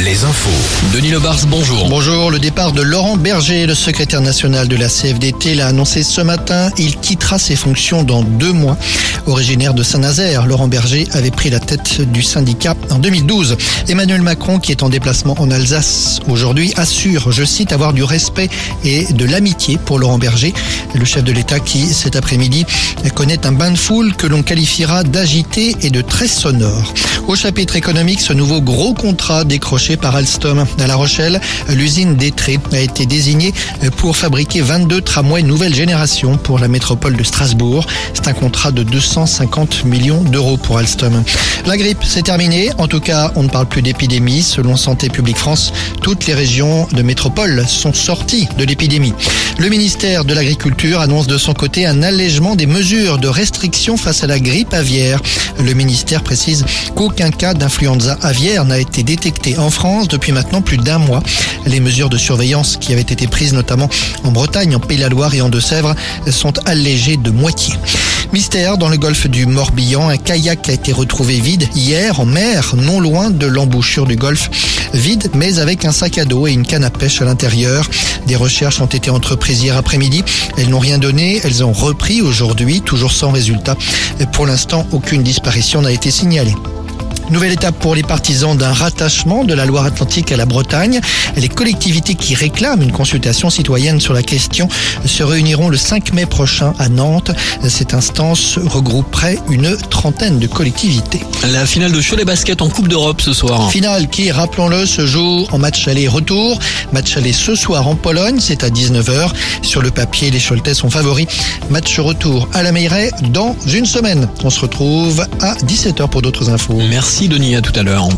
Les infos. Denis Lebars, bonjour. Bonjour, le départ de Laurent Berger, le secrétaire national de la CFDT, l'a annoncé ce matin. Il quittera ses fonctions dans deux mois. Originaire de Saint-Nazaire, Laurent Berger avait pris la tête du syndicat en 2012. Emmanuel Macron, qui est en déplacement en Alsace aujourd'hui, assure, je cite, avoir du respect et de l'amitié pour Laurent Berger, le chef de l'État qui, cet après-midi, connaît un bain de foule que l'on qualifiera d'agité et de très sonore. Au chapitre économique, ce nouveau gros contrat décroché par Alstom à La Rochelle, l'usine d'Etré a été désignée pour fabriquer 22 tramways nouvelle génération pour la métropole de Strasbourg. C'est un contrat de 250 millions d'euros pour Alstom. La grippe, c'est terminé. En tout cas, on ne parle plus d'épidémie. Selon Santé publique France, toutes les régions de métropole sont sorties de l'épidémie. Le ministère de l'Agriculture annonce de son côté un allègement des mesures de restriction face à la grippe aviaire. Le ministère précise qu'aucun cas d'influenza aviaire n'a été détecté en France depuis maintenant plus d'un mois. Les mesures de surveillance qui avaient été prises notamment en Bretagne, en Pays-la-Loire et en Deux-Sèvres sont allégées de moitié. Mystère dans le golfe du Morbihan, un kayak a été retrouvé vide hier en mer, non loin de l'embouchure du golfe. Vide, mais avec un sac à dos et une canne à pêche à l'intérieur. Des recherches ont été entreprises hier après-midi. Elles n'ont rien donné. Elles ont repris aujourd'hui, toujours sans résultat. Pour l'instant, aucune disparition n'a été signalée. Nouvelle étape pour les partisans d'un rattachement de la Loire-Atlantique à la Bretagne. Les collectivités qui réclament une consultation citoyenne sur la question se réuniront le 5 mai prochain à Nantes. Cette instance regrouperait une trentaine de collectivités. La finale de Cholet Basket en Coupe d'Europe ce soir. Finale qui, rappelons-le, se joue en match aller-retour. Match aller ce soir en Pologne, c'est à 19h. Sur le papier, les Choletais sont favoris. Match retour à la Meilleray dans une semaine. On se retrouve à 17h pour d'autres infos. Merci Denis, à tout à l'heure.